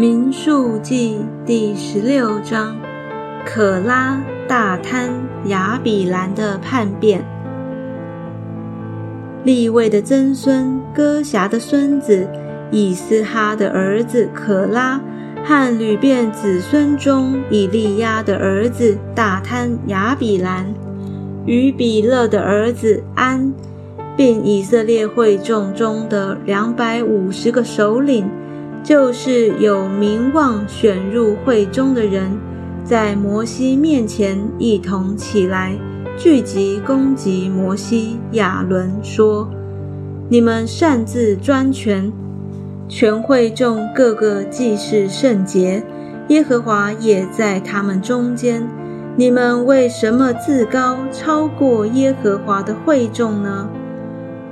民数记第十六章：可拉、大贪、亚比兰的叛变。立位的曾孙哥辖的孙子以斯哈的儿子可拉，和吕便子孙中以利亚的儿子大贪、亚比兰，与比勒的儿子安，并以色列会众中的两百五十个首领。就是有名望选入会中的人，在摩西面前一同起来，聚集攻击摩西、亚伦，说：“你们擅自专权，全会众各个既是圣洁，耶和华也在他们中间。你们为什么自高超过耶和华的会众呢？”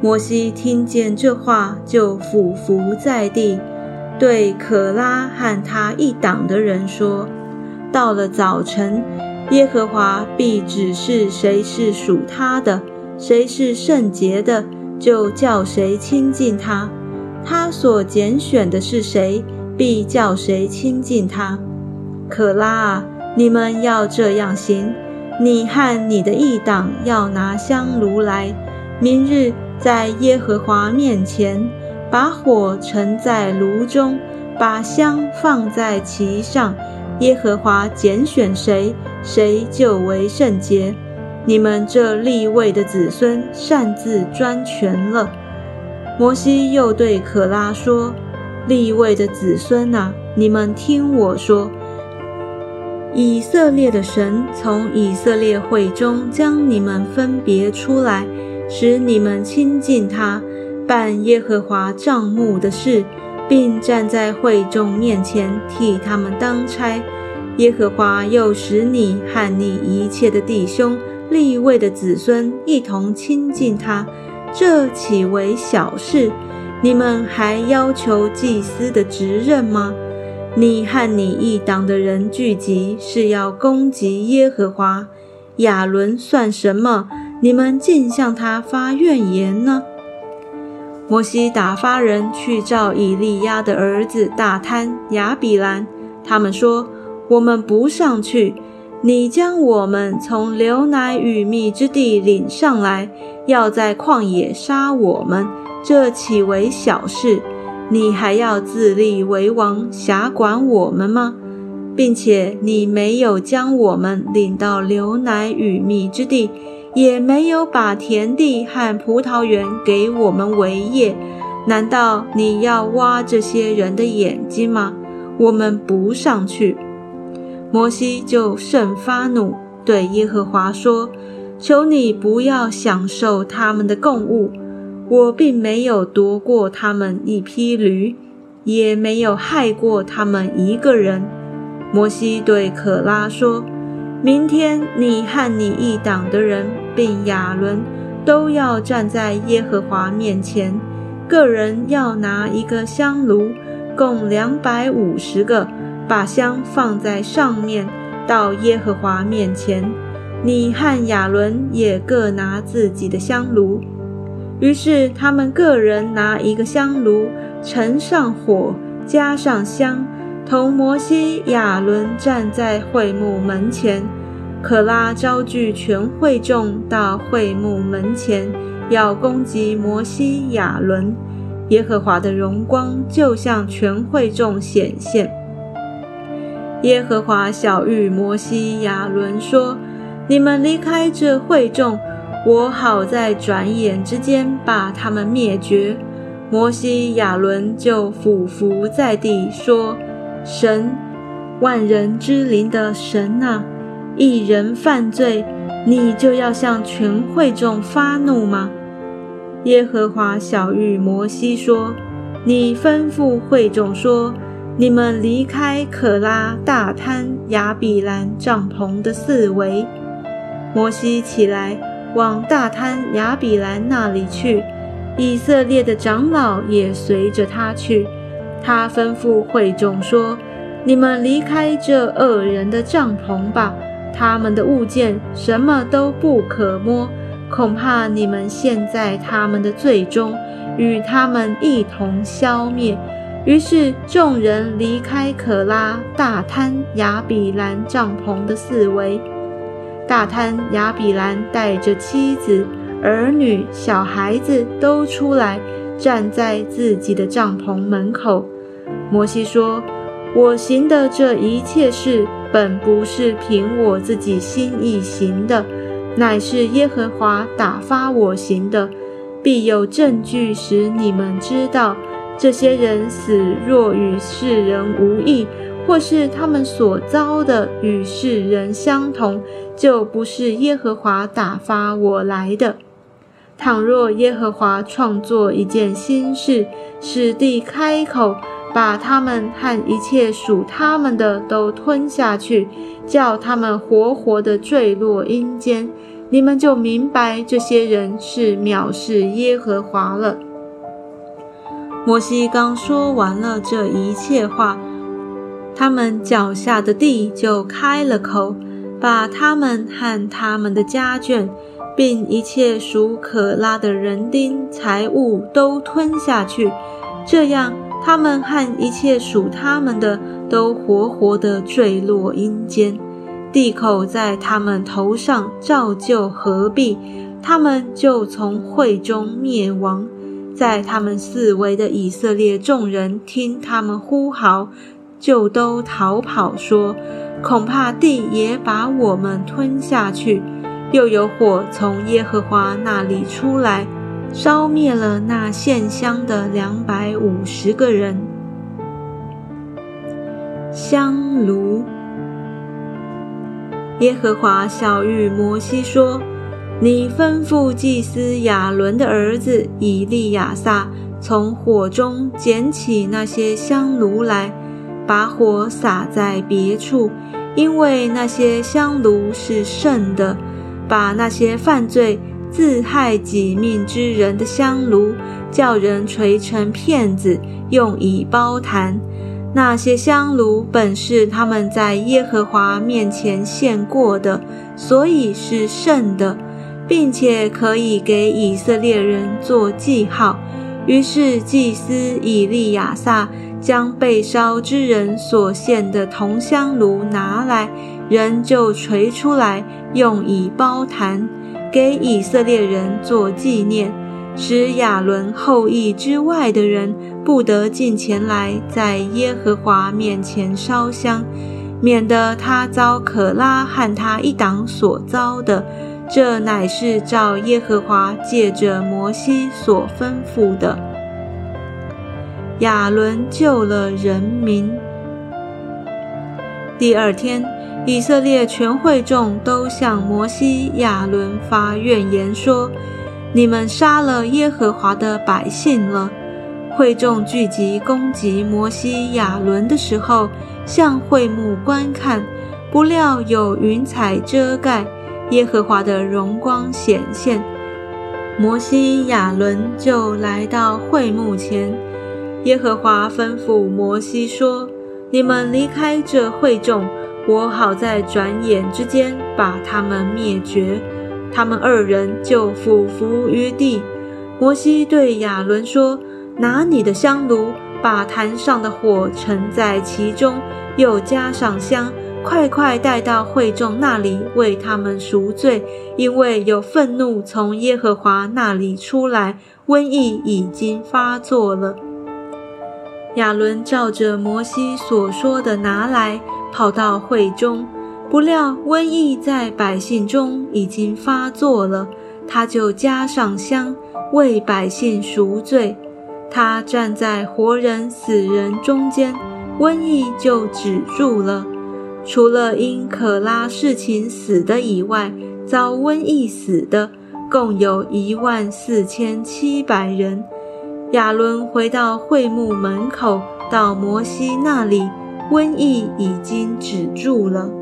摩西听见这话，就俯伏在地。对可拉和他一党的人说：“到了早晨，耶和华必指示谁是属他的，谁是圣洁的，就叫谁亲近他；他所拣选的是谁，必叫谁亲近他。可拉啊，你们要这样行：你和你的一党要拿香炉来，明日在耶和华面前。”把火盛在炉中，把香放在其上。耶和华拣选谁，谁就为圣洁。你们这立位的子孙擅自专权了。摩西又对可拉说：“立位的子孙啊，你们听我说。以色列的神从以色列会中将你们分别出来，使你们亲近他。”办耶和华帐幕的事，并站在会众面前替他们当差。耶和华又使你和你一切的弟兄、立位的子孙一同亲近他，这岂为小事？你们还要求祭司的职任吗？你和你一党的人聚集，是要攻击耶和华。亚伦算什么？你们竟向他发怨言呢？摩西打发人去召以利亚的儿子大贪、亚比兰。他们说：“我们不上去。你将我们从流奶与蜜之地领上来，要在旷野杀我们，这岂为小事？你还要自立为王，辖管我们吗？并且你没有将我们领到流奶与蜜之地。”也没有把田地和葡萄园给我们为业，难道你要挖这些人的眼睛吗？我们不上去。摩西就甚发怒，对耶和华说：“求你不要享受他们的供物。我并没有夺过他们一匹驴，也没有害过他们一个人。”摩西对可拉说。明天，你和你一党的人，并亚伦，都要站在耶和华面前。个人要拿一个香炉，共两百五十个，把香放在上面，到耶和华面前。你和亚伦也各拿自己的香炉。于是他们个人拿一个香炉，盛上火，加上香。同摩西、亚伦站在会幕门前，可拉招聚全会众到会幕门前，要攻击摩西、亚伦。耶和华的荣光就向全会众显现。耶和华小谕摩西、亚伦说：“你们离开这会众，我好在转眼之间把他们灭绝。”摩西、亚伦就俯伏在地说。神，万人之灵的神啊！一人犯罪，你就要向全会众发怒吗？耶和华小谕摩西说：“你吩咐会众说，你们离开可拉、大滩、亚比兰帐篷的四围。”摩西起来往大滩、亚比兰那里去，以色列的长老也随着他去。他吩咐会众说：“你们离开这恶人的帐篷吧，他们的物件什么都不可摸，恐怕你们陷在他们的罪中，与他们一同消灭。于是众人离开可拉大滩亚比兰帐篷的四围。大滩亚比兰带着妻子、儿女、小孩子都出来，站在自己的帐篷门口。摩西说：“我行的这一切事，本不是凭我自己心意行的，乃是耶和华打发我行的。必有证据使你们知道。”这些人死若与世人无异，或是他们所遭的与世人相同，就不是耶和华打发我来的。倘若耶和华创作一件新事，使地开口，把他们和一切属他们的都吞下去，叫他们活活的坠落阴间，你们就明白这些人是藐视耶和华了。摩西刚说完了这一切话，他们脚下的地就开了口，把他们和他们的家眷，并一切属可拉的人丁财物都吞下去。这样，他们和一切属他们的都活活的坠落阴间，地口在他们头上照旧合璧，他们就从会中灭亡。在他们四围的以色列众人听他们呼号，就都逃跑，说：“恐怕地也把我们吞下去。”又有火从耶和华那里出来，烧灭了那献香的两百五十个人。香炉。耶和华小玉摩西说。你吩咐祭司亚伦的儿子以利亚撒，从火中捡起那些香炉来，把火撒在别处，因为那些香炉是圣的。把那些犯罪自害己命之人的香炉，叫人锤成片子，用以包坛。那些香炉本是他们在耶和华面前献过的，所以是圣的。并且可以给以色列人做记号。于是祭司以利亚撒将被烧之人所献的铜香炉拿来，人就锤出来，用以包坛，给以色列人做纪念，使亚伦后裔之外的人不得进前来，在耶和华面前烧香，免得他遭可拉和他一党所遭的。这乃是照耶和华借着摩西所吩咐的。亚伦救了人民。第二天，以色列全会众都向摩西、亚伦发怨言，说：“你们杀了耶和华的百姓了。”会众聚集攻击摩西、亚伦的时候，向会幕观看，不料有云彩遮盖。耶和华的荣光显现，摩西、亚伦就来到会幕前。耶和华吩咐摩西说：“你们离开这会众，我好在转眼之间把他们灭绝。”他们二人就俯伏于地。摩西对亚伦说：“拿你的香炉，把坛上的火盛在其中，又加上香。”快快带到会众那里，为他们赎罪，因为有愤怒从耶和华那里出来，瘟疫已经发作了。亚伦照着摩西所说的拿来，跑到会中，不料瘟疫在百姓中已经发作了，他就加上香，为百姓赎罪。他站在活人死人中间，瘟疫就止住了。除了因可拉事情死的以外，遭瘟疫死的共有一万四千七百人。亚伦回到会幕门口，到摩西那里，瘟疫已经止住了。